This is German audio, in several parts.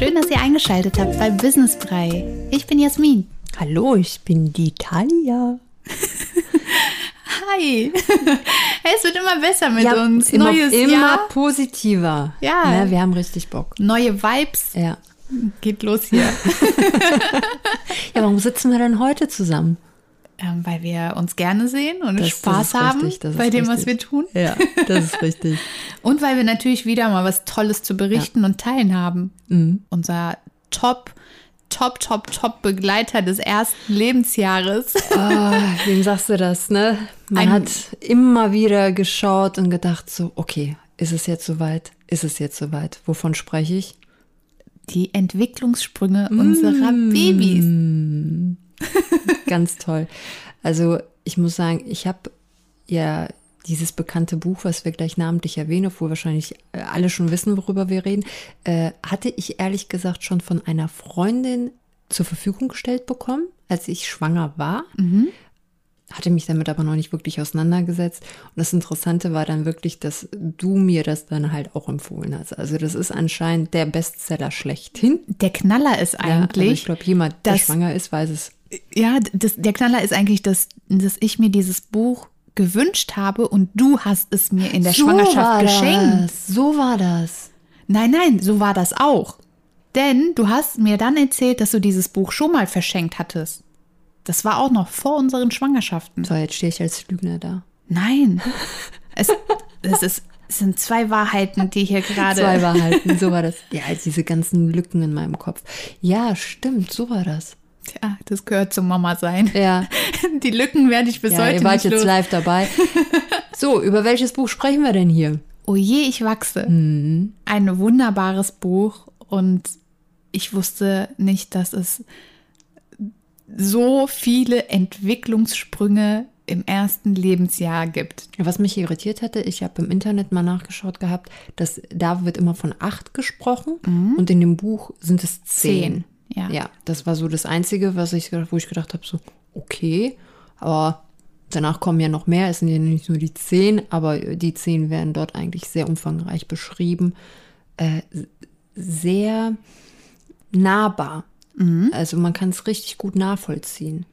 Schön, dass ihr eingeschaltet habt bei Business Brei. Ich bin Jasmin. Hallo, ich bin die Talia. Hi. Hey, es wird immer besser mit Ja, uns. immer, Neues immer Jahr, positiver. Ja. Ne, wir haben richtig Bock. neue Vibes. Ja. Geht los hier. Ja, warum sitzen wir denn heute zusammen? Ähm, weil wir uns gerne sehen und Das- Spaß das haben richtig, bei dem, was wir tun. Ja, das ist richtig. Und weil wir natürlich wieder mal was Tolles zu berichten und teilen haben. Mhm. Unser Top, Top, Top, Top Begleiter des ersten Lebensjahres. Ah, wem sagst du das, ne? Man Ein- hat immer wieder geschaut und gedacht so, okay, ist es jetzt soweit? Ist es jetzt soweit? Wovon spreche ich? Die Entwicklungssprünge unserer Babys. Ganz toll. Also ich muss sagen, ich habe ja dieses bekannte Buch, was wir gleich namentlich erwähnen, obwohl wahrscheinlich äh, alle schon wissen, worüber wir reden, äh, hatte ich ehrlich gesagt schon von einer Freundin zur Verfügung gestellt bekommen, als ich schwanger war. Hatte mich damit aber noch nicht wirklich auseinandergesetzt. Und das Interessante war dann wirklich, dass du mir das dann halt auch empfohlen hast. Also das ist anscheinend der Bestseller schlechthin. Der Knaller ist Ja, also eigentlich, ich glaube, jemand, der schwanger ist, weiß es. Ja, das, der Knaller ist eigentlich, dass, dass ich mir dieses Buch gewünscht habe und du hast es mir in der Schwangerschaft geschenkt. Das. So war das. Nein, nein, so war das auch. Denn du hast mir dann erzählt, dass du dieses Buch schon mal verschenkt hattest. Das war auch noch vor unseren Schwangerschaften. So, jetzt stehe ich als Lügner da. Nein. Es, es, ist, es sind zwei Wahrheiten, die hier gerade. Zwei Wahrheiten, so war das. Ja, diese ganzen Lücken in meinem Kopf. Ja, stimmt, so war das. Tja, das gehört zum Mama sein. Ja, Die Lücken werde ich bis ja heute ihr wart nicht jetzt los. live dabei. So, über welches Buch sprechen wir denn hier? Oh je, ich wachse. Mhm. Ein wunderbares Buch und ich wusste nicht, dass es so viele Entwicklungssprünge im ersten Lebensjahr gibt. Was mich irritiert hatte, ich habe im Internet mal nachgeschaut gehabt, dass da wird immer von acht gesprochen und in dem Buch sind es zehn. Zehn, ja. ja, das war so das Einzige, was ich, wo ich gedacht habe, so, okay, aber danach kommen ja noch mehr, es sind ja nicht nur die zehn, aber die zehn werden dort eigentlich sehr umfangreich beschrieben. Äh, sehr nahbar. Also man kann es richtig gut nachvollziehen.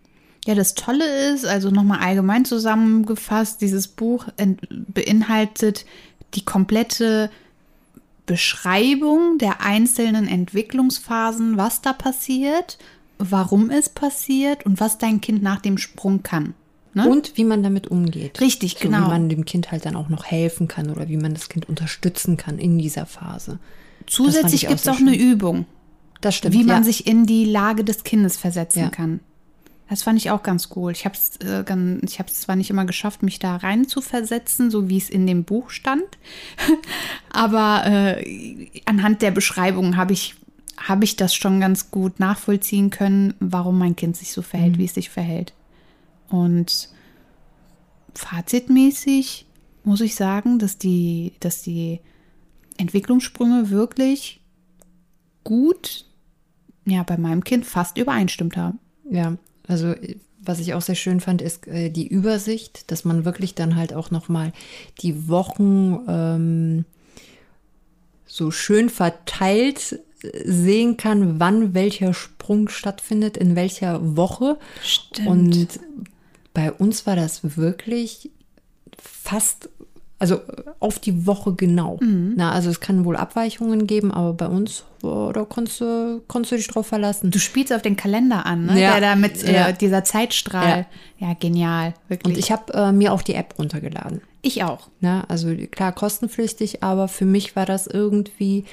Ja, das Tolle ist, also nochmal allgemein zusammengefasst, dieses Buch beinhaltet die komplette Beschreibung der einzelnen Entwicklungsphasen, was da passiert, warum es passiert und was dein Kind nach dem Sprung kann. Ne? Und wie man damit umgeht. Richtig, so, genau. Wie man dem Kind halt dann auch noch helfen kann oder wie man das Kind unterstützen kann in dieser Phase. Zusätzlich ich auch gibt es sehr auch eine Übung, Das stimmt. wie man ja. sich in die Lage des Kindes versetzen Ja. kann. Das fand ich auch ganz cool. Ich habe es äh, gan- ich hab's zwar nicht immer geschafft, mich da rein zu versetzen, so wie es in dem Buch stand, aber äh, anhand der Beschreibung habe ich, hab ich das schon ganz gut nachvollziehen können, warum mein Kind sich so verhält, wie es sich verhält. Und fazitmäßig muss ich sagen, dass die, dass die Entwicklungssprünge wirklich gut ja, bei meinem Kind fast übereinstimmt haben. Ja, also was ich auch sehr schön fand, ist äh, die Übersicht, dass man wirklich dann halt auch nochmal die Wochen ähm, so schön verteilt äh, sehen kann, wann welcher Sprung stattfindet, in welcher Woche. Stimmt. Und bei uns war das wirklich fast, also auf die Woche genau. Na, also es kann wohl Abweichungen geben, aber bei uns, oh, da konntest du, konntest du dich drauf verlassen. Du spielst auf den Kalender an, ne? Ja. der da mit Ja. äh, dieser Zeitstrahl. Ja, genial, wirklich. Und ich habe äh, mir auch die App runtergeladen. ich auch. Na, also klar kostenpflichtig, aber für mich war das irgendwie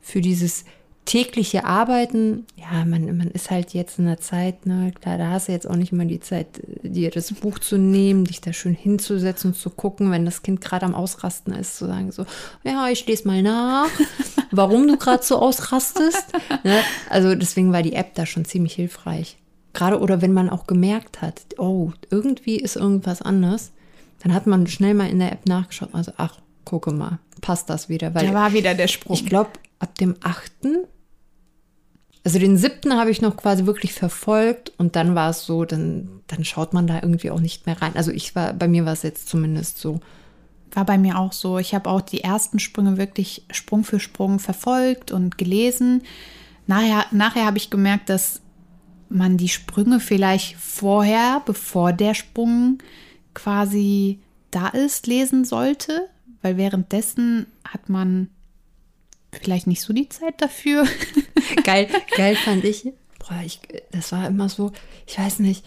für dieses tägliche Arbeiten, ja, man, man ist halt jetzt in der Zeit, ne, klar, da hast du jetzt auch nicht mal die Zeit, dir das Buch zu nehmen, dich da schön hinzusetzen und zu gucken, wenn das Kind gerade am Ausrasten ist, zu sagen so, ja, ich lese mal nach, warum du gerade so ausrastest. Ne? Also deswegen war die App da schon ziemlich hilfreich. Gerade oder wenn man auch gemerkt hat, oh, irgendwie ist irgendwas anders, dann hat man schnell mal in der App nachgeschaut, also ach, gucke mal, passt das wieder, weil Da war wieder der Sprung. ich glaube, ab dem 8. Also den siebten habe ich noch quasi wirklich verfolgt und dann war es so, dann, dann schaut man da irgendwie auch nicht mehr rein. Also ich war, bei mir war es jetzt zumindest so. war bei mir auch so. Ich habe auch die ersten Sprünge wirklich Sprung für Sprung verfolgt und gelesen. Nachher, nachher habe ich gemerkt, dass man die Sprünge vielleicht vorher, bevor der Sprung quasi da ist, lesen sollte, weil währenddessen hat man vielleicht nicht so die Zeit dafür. geil, geil fand ich. Boah, ich, das war immer so, ich weiß nicht,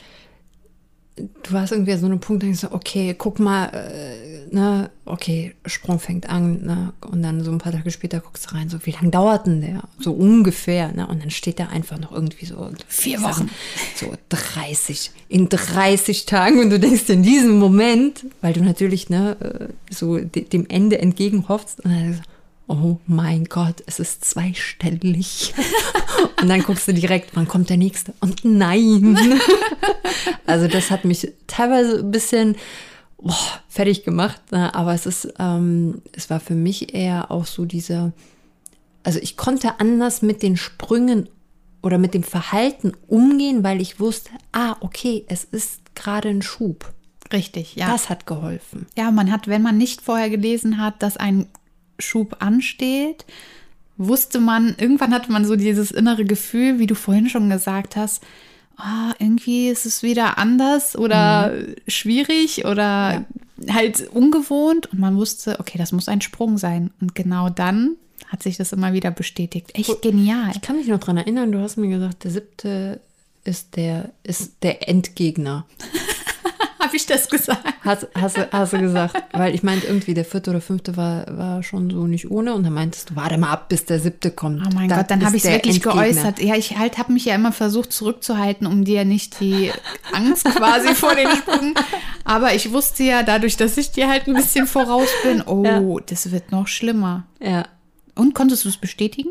du hast irgendwie so einen Punkt, denkst du, okay, guck mal, äh, ne, okay, Sprung fängt an, ne, und dann so ein paar Tage später guckst du rein, so, wie lange dauert denn der? So ungefähr, ne, und dann steht da einfach noch irgendwie so, Vier Wochen. So 30, in 30 Tagen, und du denkst in diesem Moment, weil du natürlich, ne, äh, so dem Ende entgegen hoffst, und dann oh mein Gott, es ist zweistellig. und dann guckst du direkt, wann kommt der nächste? Und nein. also das hat mich teilweise ein bisschen boah, fertig gemacht, ne? aber es ist, ähm, es war für mich eher auch so diese, also ich konnte anders mit den Sprüngen oder mit dem Verhalten umgehen, weil ich wusste, ah, okay, es ist gerade ein Schub. Richtig, ja. Das hat geholfen. Ja, man hat, wenn man nicht vorher gelesen hat, dass ein Schub ansteht, wusste man, irgendwann hatte man so dieses innere Gefühl, wie du vorhin schon gesagt hast, oh, irgendwie ist es wieder anders oder mhm. schwierig oder ja. halt ungewohnt und man wusste, okay, das muss ein Sprung sein. Und genau dann hat sich das immer wieder bestätigt. Echt genial. Ich kann mich noch daran erinnern, du hast mir gesagt, der siebte ist der, ist der Endgegner. Habe ich das gesagt? Hast, hast, hast du gesagt. Weil ich meinte, irgendwie der vierte oder fünfte war, war schon so nicht ohne. Und dann meintest du, warte mal ab, bis der siebte kommt. Oh mein das Gott, dann habe ich es wirklich Endgegner. geäußert. Ja, ich halt habe mich ja immer versucht zurückzuhalten, um dir nicht die Angst quasi vor den Sprung. Aber ich wusste ja, dadurch, dass ich dir halt ein bisschen voraus bin, oh, ja. das wird noch schlimmer. Ja. Und konntest du es bestätigen?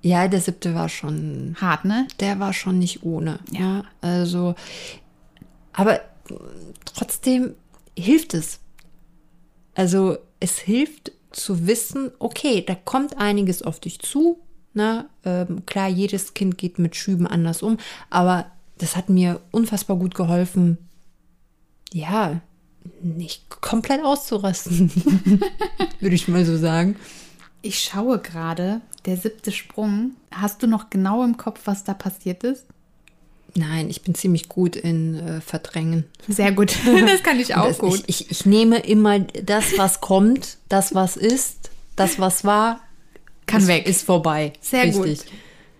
Ja, der siebte war schon hart, ne? Der war schon nicht ohne. Ja. Also, aber trotzdem hilft es. Also es hilft zu wissen, okay, da kommt einiges auf dich zu. Na, ähm, klar, jedes Kind geht mit Schüben anders um, aber das hat mir unfassbar gut geholfen, ja, nicht komplett auszurasten, würde ich mal so sagen. Ich schaue gerade, der siebte Sprung. Hast du noch genau im Kopf, was da passiert ist? Nein, ich bin ziemlich gut in äh, Verdrängen. Sehr gut. Das kann ich auch das, gut. Ich, ich, ich, nehme immer das, was kommt, das, was ist, das, was war, kann ist, weg. Ist vorbei. Sehr Richtig. gut.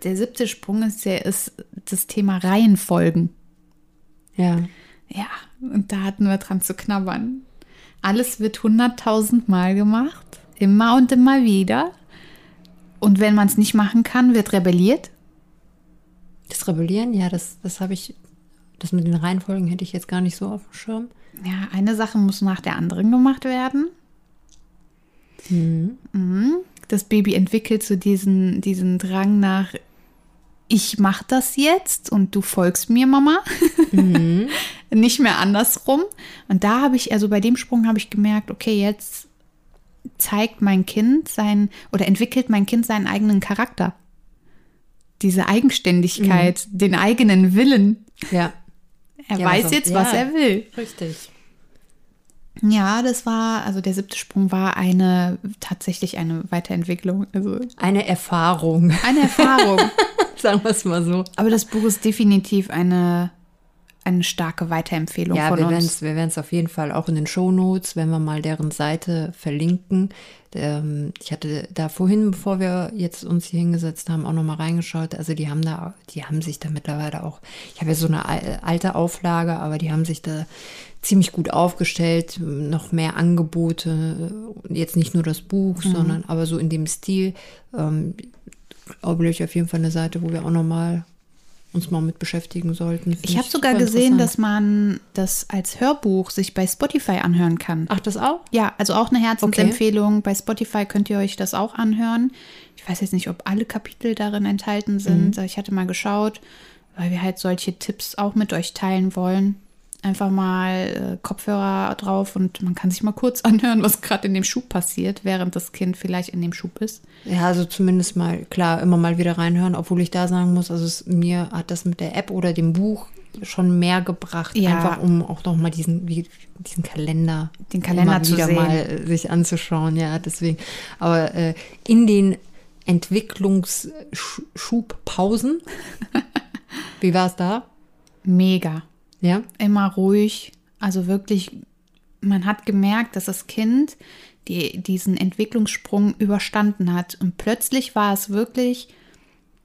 Der siebte Sprung ist, der ist das Thema Reihenfolgen. Ja. Ja, und da hatten wir dran zu knabbern. Alles wird hunderttausend Mal gemacht, immer und immer wieder. Und wenn man es nicht machen kann, wird rebelliert. Das Rebellieren, ja, das, das habe ich, das mit den Reihenfolgen hätte ich jetzt gar nicht so auf dem Schirm. Ja, eine Sache muss nach der anderen gemacht werden. Mhm. Mhm. Das Baby entwickelt so diesen, diesen Drang nach, ich mache das jetzt und du folgst mir, Mama. Mhm. Nicht mehr andersrum. Und da habe ich, also bei dem Sprung habe ich gemerkt, okay, jetzt zeigt mein Kind sein oder entwickelt mein Kind seinen eigenen Charakter diese Eigenständigkeit, mhm. den eigenen Willen. Ja. Er ja, weiß was jetzt, was ja, er will. Richtig. Ja, das war, also der siebte Sprung war eine, tatsächlich eine Weiterentwicklung. Also eine Erfahrung. Eine Erfahrung. Sagen wir es mal so. Aber das Buch ist definitiv eine eine starke Weiterempfehlung ja, von wir uns. Ja, wir werden es auf jeden Fall auch in den Show Notes, wenn wir mal deren Seite verlinken. Ähm, ich hatte da vorhin, bevor wir jetzt uns hier hingesetzt haben, auch nochmal reingeschaut. Also die haben da, die haben sich da mittlerweile auch, ich habe ja so eine alte Auflage, aber die haben sich da ziemlich gut aufgestellt, noch mehr Angebote, jetzt nicht nur das Buch, mhm. sondern aber so in dem Stil. Ähm, glaube ich auf jeden Fall eine Seite, wo wir auch nochmal uns mal mit beschäftigen sollten. ich habe sogar gesehen, dass man das als Hörbuch sich bei Spotify anhören kann. Ach, das auch? Ja, also auch eine Herzensempfehlung. Okay. Bei Spotify könnt ihr euch das auch anhören. Ich weiß jetzt nicht, ob alle Kapitel darin enthalten sind. Mhm. Ich hatte mal geschaut, weil wir halt solche Tipps auch mit euch teilen wollen einfach mal äh, Kopfhörer drauf und man kann sich mal kurz anhören, was gerade in dem Schub passiert, während das Kind vielleicht in dem Schub ist. Ja, also zumindest mal, klar, immer mal wieder reinhören, obwohl ich da sagen muss, also es, mir hat das mit der App oder dem Buch schon mehr gebracht, Ja. einfach um auch noch mal diesen, diesen Kalender, Den Kalender immer zu wieder sehen. mal äh, sich anzuschauen. Ja, deswegen. Aber äh, in den Entwicklungsschubpausen, wie war es da? Mega. Ja, Immer ruhig. Also wirklich, man hat gemerkt, dass das Kind die, diesen Entwicklungssprung überstanden hat. Und plötzlich war es wirklich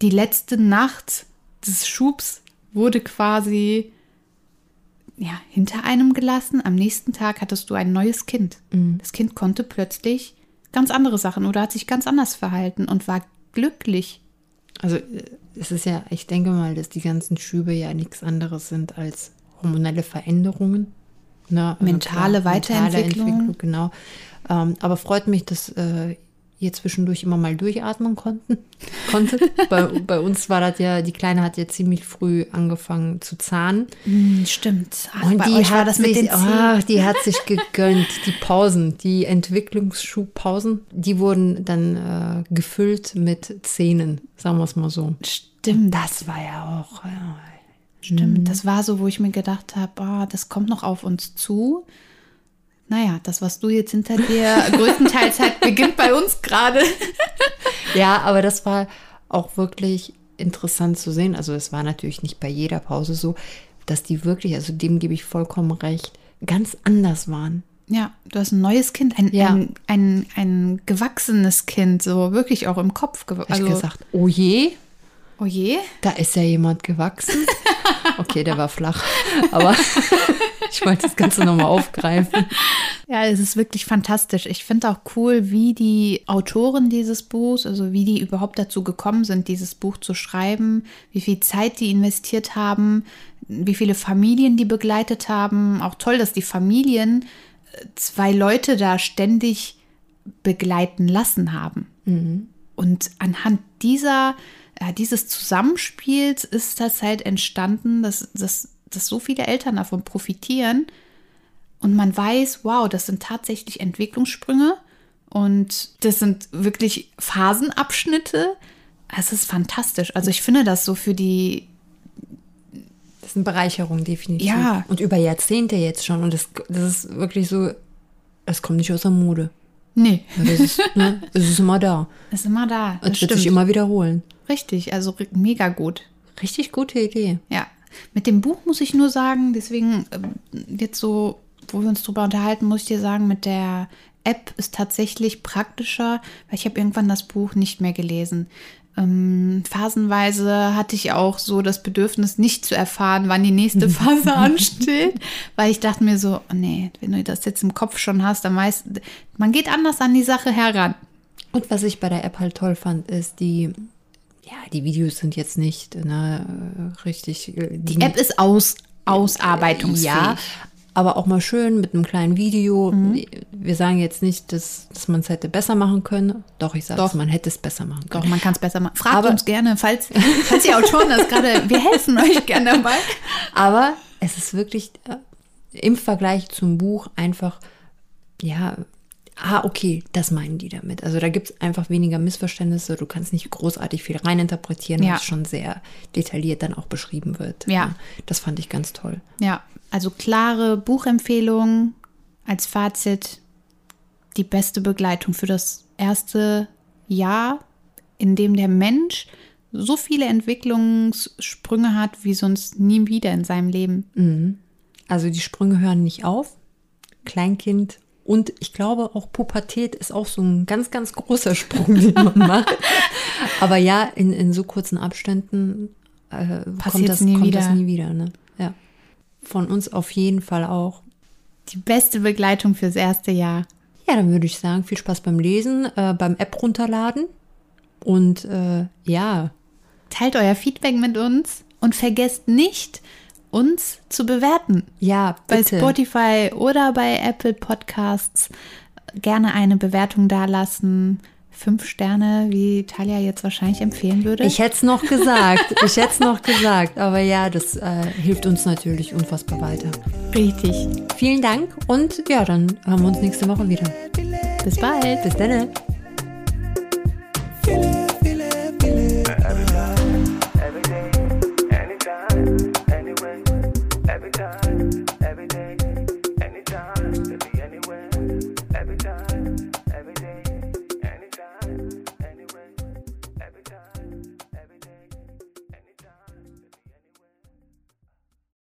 die letzte Nacht des Schubs wurde quasi ja, hinter einem gelassen. Am nächsten Tag hattest du ein neues Kind. Das Kind konnte plötzlich ganz andere Sachen oder hat sich ganz anders verhalten und war glücklich. Also äh, es ist ja, ich denke mal, dass die ganzen Schübe ja nichts anderes sind als hormonelle Veränderungen. Ne? Also Mentale Weiterentwicklung. Entwicklung, genau. Ähm, aber freut mich, dass äh, ihr zwischendurch immer mal durchatmen konnten, konntet. bei, bei uns war das ja, die Kleine hat ja ziemlich früh angefangen zu zahnen. Hm, stimmt. Ach, Und die hat, sich, ach, die hat sich gegönnt, die Pausen, die Entwicklungsschubpausen, die wurden dann äh, gefüllt mit Zähnen, sagen wir es mal so. Stimmt. Das war ja auch. äh, Stimmt, das war so, wo ich mir gedacht habe, ah, das kommt noch auf uns zu. Naja, das, was du jetzt hinter dir größtenteils halt beginnt bei uns gerade. Ja, aber das war auch wirklich interessant zu sehen. Also es war natürlich nicht bei jeder Pause so, dass die wirklich, also dem gebe ich vollkommen recht, ganz anders waren. Ja, du hast ein neues Kind, ein, Ja. ein, ein, ein gewachsenes Kind, so wirklich auch im Kopf. gew- Hab ich gesagt, oh je, oh je. da ist ja jemand gewachsen. Okay, der war flach, aber ich wollte das Ganze nochmal aufgreifen. Ja, es ist wirklich fantastisch. Ich finde auch cool, wie die Autoren dieses Buchs, also wie die überhaupt dazu gekommen sind, dieses Buch zu schreiben, wie viel Zeit die investiert haben, wie viele Familien die begleitet haben. Auch toll, dass die Familien äh, zwei Leute da ständig begleiten lassen haben. Und anhand dieser, äh, dieses Zusammenspiels ist das halt entstanden, dass, dass, dass so viele Eltern davon profitieren. Und man weiß, wow, das sind tatsächlich Entwicklungssprünge und das sind wirklich Phasenabschnitte. Es ist fantastisch. Also ich finde das so für die, Das ist eine Bereicherung, definitiv. Ja. Und über Jahrzehnte jetzt schon. Und das, das ist wirklich so, es kommt nicht aus der Mode. nee, Das ist, ne, es ist immer da. ist immer da. Das Es wird stimmt. sich immer wiederholen. Richtig, also mega gut. Richtig gute Idee. Ja, mit dem Buch muss ich nur sagen, deswegen ähm, jetzt so, wo wir uns drüber unterhalten, muss ich dir sagen, mit der App ist tatsächlich praktischer, weil ich habe irgendwann das Buch nicht mehr gelesen. Ähm, phasenweise hatte ich auch so das Bedürfnis, nicht zu erfahren, wann die nächste Phase ansteht, weil ich dachte mir so, oh nee, wenn du das jetzt im Kopf schon hast, dann meist, man geht anders an die Sache heran. Und was ich bei der App halt toll fand, ist die, ja, die Videos sind jetzt nicht ne, richtig. äh, Die App ist aus, ausarbeitungsfähig. Ja, aber auch mal schön mit einem kleinen Video. Wir sagen jetzt nicht, dass, dass man es hätte besser machen können. Doch, ich sage Doch. man hätte es besser machen können. Doch, man kann es besser machen. Fragt Aber- uns gerne, falls, falls die Autoren das gerade, wir helfen euch gerne dabei. Aber es ist wirklich äh, im Vergleich zum Buch einfach, ja, ah, okay, das meinen die damit. Also da gibt es einfach weniger Missverständnisse. Du kannst nicht großartig viel reininterpretieren, Ja. weil es schon sehr detailliert dann auch beschrieben wird. Ja. Das fand ich ganz toll. Ja, also klare Buchempfehlungen als Fazit. Die beste Begleitung für das erste Jahr, in dem der Mensch so viele Entwicklungssprünge hat wie sonst nie wieder in seinem Leben. Also die Sprünge hören nicht auf. Kleinkind und ich glaube auch Pubertät ist auch so ein ganz, ganz großer Sprung, den man macht. Aber ja, in, in so kurzen Abständen äh, kommt, das, nie kommt wieder. das nie wieder. Ne? Ja. Von uns auf jeden Fall auch. Die beste Begleitung fürs erste Jahr. Ja, dann würde ich sagen, viel Spaß beim Lesen, äh, beim App runterladen. Und äh, ja, Teilt euer Feedback mit uns und vergesst nicht, uns zu bewerten. ja, bei bitte. Spotify oder bei Apple Podcasts gerne eine Bewertung dalassen. Fünf Sterne, wie Talia jetzt wahrscheinlich empfehlen würde. Ich hätte es noch gesagt. ich hätte es noch gesagt. Aber ja, das äh, hilft uns natürlich unfassbar weiter. Richtig. Vielen Dank und ja, dann hören wir uns nächste Woche wieder. Bis bald. Bis dann.